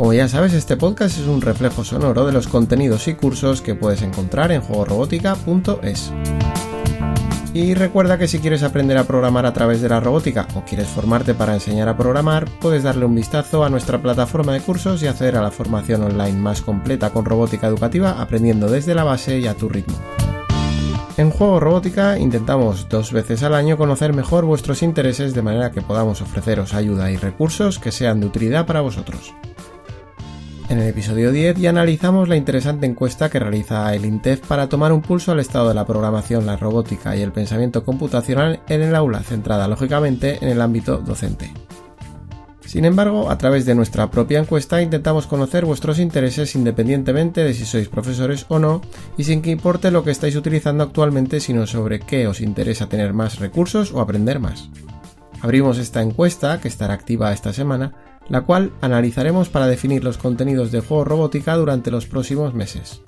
Como ya sabes, este podcast es un reflejo sonoro de los contenidos y cursos que puedes encontrar en juegorobótica.es. Y recuerda que si quieres aprender a programar a través de la robótica o quieres formarte para enseñar a programar, puedes darle un vistazo a nuestra plataforma de cursos y acceder a la formación online más completa con robótica educativa aprendiendo desde la base y a tu ritmo. En Juego Robótica intentamos dos veces al año conocer mejor vuestros intereses de manera que podamos ofreceros ayuda y recursos que sean de utilidad para vosotros. En el episodio 10 ya analizamos la interesante encuesta que realiza el INTEF para tomar un pulso al estado de la programación, la robótica y el pensamiento computacional en el aula, centrada lógicamente en el ámbito docente. Sin embargo, a través de nuestra propia encuesta intentamos conocer vuestros intereses independientemente de si sois profesores o no y sin que importe lo que estáis utilizando actualmente, sino sobre qué os interesa tener más recursos o aprender más. Abrimos esta encuesta, que estará activa esta semana, la cual analizaremos para definir los contenidos de juego robótica durante los próximos meses.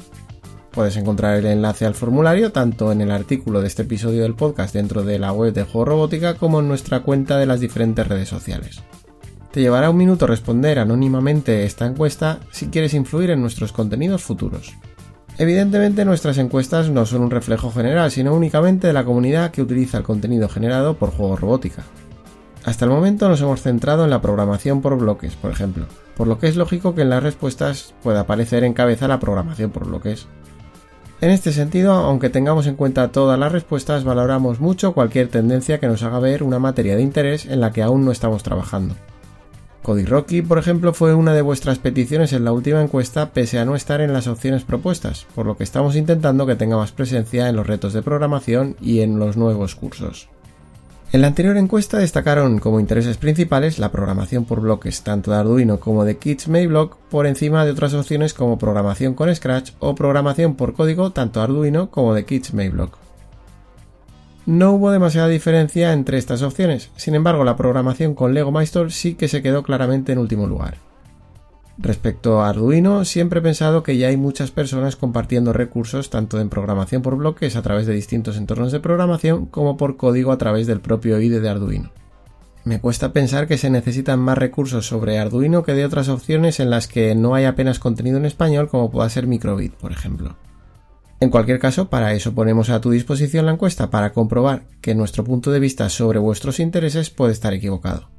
Puedes encontrar el enlace al formulario tanto en el artículo de este episodio del podcast dentro de la web de Juego Robótica como en nuestra cuenta de las diferentes redes sociales. Te llevará un minuto responder anónimamente esta encuesta si quieres influir en nuestros contenidos futuros. Evidentemente nuestras encuestas no son un reflejo general, sino únicamente de la comunidad que utiliza el contenido generado por Juego Robótica. Hasta el momento nos hemos centrado en la programación por bloques, por ejemplo, por lo que es lógico que en las respuestas pueda aparecer en cabeza la programación por bloques. En este sentido, aunque tengamos en cuenta todas las respuestas, valoramos mucho cualquier tendencia que nos haga ver una materia de interés en la que aún no estamos trabajando. Rocky, por ejemplo, fue una de vuestras peticiones en la última encuesta pese a no estar en las opciones propuestas, por lo que estamos intentando que tenga más presencia en los retos de programación y en los nuevos cursos. En la anterior encuesta destacaron como intereses principales la programación por bloques tanto de Arduino como de Kids Mayblock por encima de otras opciones como programación con Scratch o programación por código tanto Arduino como de Kids Mayblock. No hubo demasiada diferencia entre estas opciones, sin embargo la programación con Lego Maestro sí que se quedó claramente en último lugar. Respecto a Arduino, siempre he pensado que ya hay muchas personas compartiendo recursos tanto en programación por bloques a través de distintos entornos de programación como por código a través del propio IDE de Arduino. Me cuesta pensar que se necesitan más recursos sobre Arduino que de otras opciones en las que no hay apenas contenido en español como pueda ser Microbit, por ejemplo. En cualquier caso, para eso ponemos a tu disposición la encuesta para comprobar que nuestro punto de vista sobre vuestros intereses puede estar equivocado.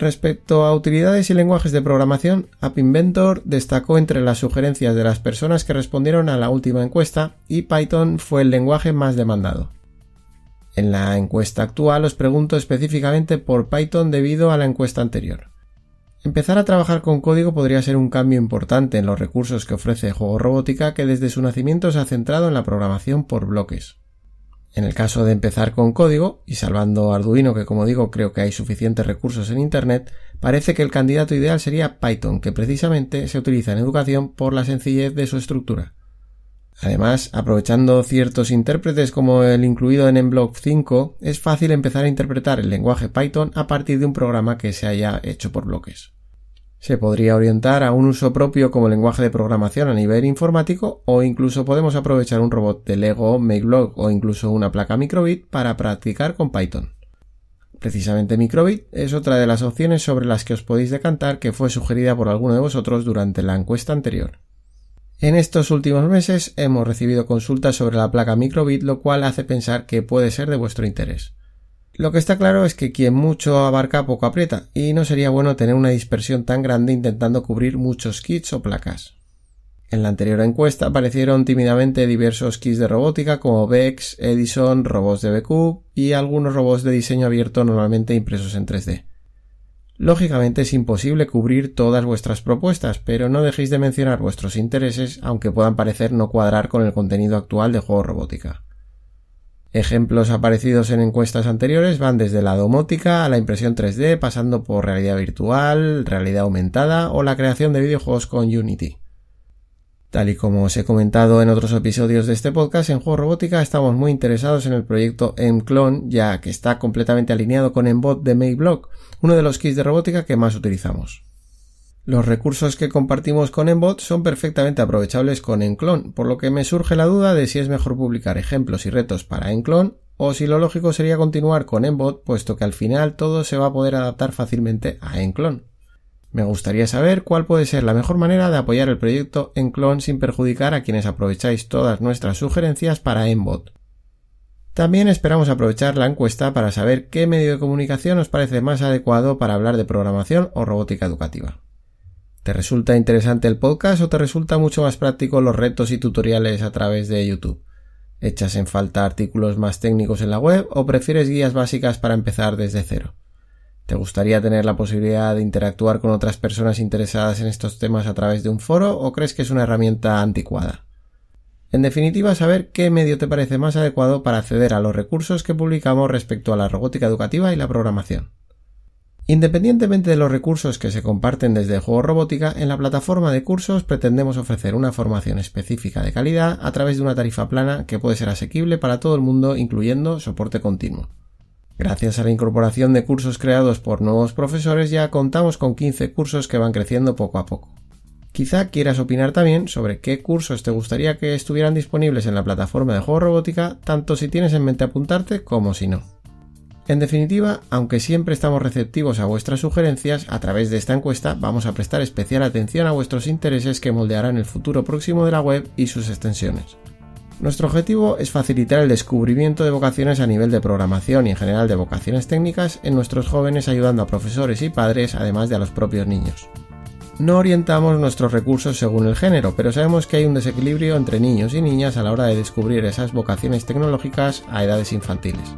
Respecto a utilidades y lenguajes de programación, App Inventor destacó entre las sugerencias de las personas que respondieron a la última encuesta y Python fue el lenguaje más demandado. En la encuesta actual os pregunto específicamente por Python debido a la encuesta anterior. Empezar a trabajar con código podría ser un cambio importante en los recursos que ofrece Juego Robótica que desde su nacimiento se ha centrado en la programación por bloques. En el caso de empezar con código, y salvando Arduino, que como digo creo que hay suficientes recursos en Internet, parece que el candidato ideal sería Python, que precisamente se utiliza en educación por la sencillez de su estructura. Además, aprovechando ciertos intérpretes como el incluido en Mblock 5, es fácil empezar a interpretar el lenguaje Python a partir de un programa que se haya hecho por bloques. Se podría orientar a un uso propio como lenguaje de programación a nivel informático o incluso podemos aprovechar un robot de Lego, MakeBlock o incluso una placa Microbit para practicar con Python. Precisamente Microbit es otra de las opciones sobre las que os podéis decantar que fue sugerida por alguno de vosotros durante la encuesta anterior. En estos últimos meses hemos recibido consultas sobre la placa Microbit lo cual hace pensar que puede ser de vuestro interés. Lo que está claro es que quien mucho abarca poco aprieta, y no sería bueno tener una dispersión tan grande intentando cubrir muchos kits o placas. En la anterior encuesta aparecieron tímidamente diversos kits de robótica como Vex, Edison, robots de BQ y algunos robots de diseño abierto normalmente impresos en 3D. Lógicamente es imposible cubrir todas vuestras propuestas, pero no dejéis de mencionar vuestros intereses aunque puedan parecer no cuadrar con el contenido actual de juego robótica. Ejemplos aparecidos en encuestas anteriores van desde la domótica a la impresión 3D, pasando por realidad virtual, realidad aumentada o la creación de videojuegos con Unity. Tal y como os he comentado en otros episodios de este podcast, en Juego Robótica estamos muy interesados en el proyecto MClone, ya que está completamente alineado con Mbot de Mayblock, uno de los kits de robótica que más utilizamos. Los recursos que compartimos con Embot son perfectamente aprovechables con Enclone, por lo que me surge la duda de si es mejor publicar ejemplos y retos para Enclone o si lo lógico sería continuar con Embot, puesto que al final todo se va a poder adaptar fácilmente a Enclone. Me gustaría saber cuál puede ser la mejor manera de apoyar el proyecto Enclone sin perjudicar a quienes aprovecháis todas nuestras sugerencias para Embot. También esperamos aprovechar la encuesta para saber qué medio de comunicación os parece más adecuado para hablar de programación o robótica educativa. ¿Te resulta interesante el podcast o te resulta mucho más práctico los retos y tutoriales a través de YouTube? ¿Echas en falta artículos más técnicos en la web o prefieres guías básicas para empezar desde cero? ¿Te gustaría tener la posibilidad de interactuar con otras personas interesadas en estos temas a través de un foro o crees que es una herramienta anticuada? En definitiva, saber qué medio te parece más adecuado para acceder a los recursos que publicamos respecto a la robótica educativa y la programación. Independientemente de los recursos que se comparten desde Juego Robótica, en la plataforma de cursos pretendemos ofrecer una formación específica de calidad a través de una tarifa plana que puede ser asequible para todo el mundo, incluyendo soporte continuo. Gracias a la incorporación de cursos creados por nuevos profesores ya contamos con 15 cursos que van creciendo poco a poco. Quizá quieras opinar también sobre qué cursos te gustaría que estuvieran disponibles en la plataforma de juego robótica, tanto si tienes en mente apuntarte como si no. En definitiva, aunque siempre estamos receptivos a vuestras sugerencias, a través de esta encuesta vamos a prestar especial atención a vuestros intereses que moldearán el futuro próximo de la web y sus extensiones. Nuestro objetivo es facilitar el descubrimiento de vocaciones a nivel de programación y en general de vocaciones técnicas en nuestros jóvenes ayudando a profesores y padres además de a los propios niños. No orientamos nuestros recursos según el género, pero sabemos que hay un desequilibrio entre niños y niñas a la hora de descubrir esas vocaciones tecnológicas a edades infantiles.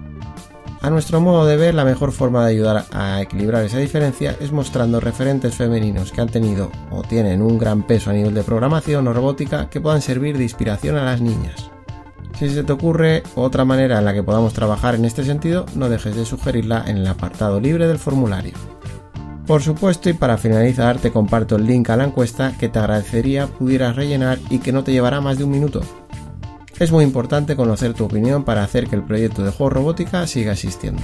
A nuestro modo de ver, la mejor forma de ayudar a equilibrar esa diferencia es mostrando referentes femeninos que han tenido o tienen un gran peso a nivel de programación o robótica que puedan servir de inspiración a las niñas. Si se te ocurre otra manera en la que podamos trabajar en este sentido, no dejes de sugerirla en el apartado libre del formulario. Por supuesto, y para finalizar, te comparto el link a la encuesta que te agradecería pudieras rellenar y que no te llevará más de un minuto. Es muy importante conocer tu opinión para hacer que el proyecto de juego robótica siga existiendo.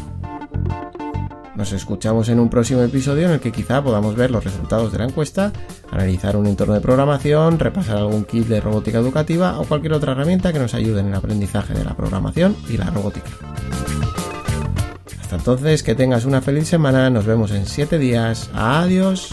Nos escuchamos en un próximo episodio en el que quizá podamos ver los resultados de la encuesta, analizar un entorno de programación, repasar algún kit de robótica educativa o cualquier otra herramienta que nos ayude en el aprendizaje de la programación y la robótica. Hasta entonces, que tengas una feliz semana, nos vemos en 7 días, adiós.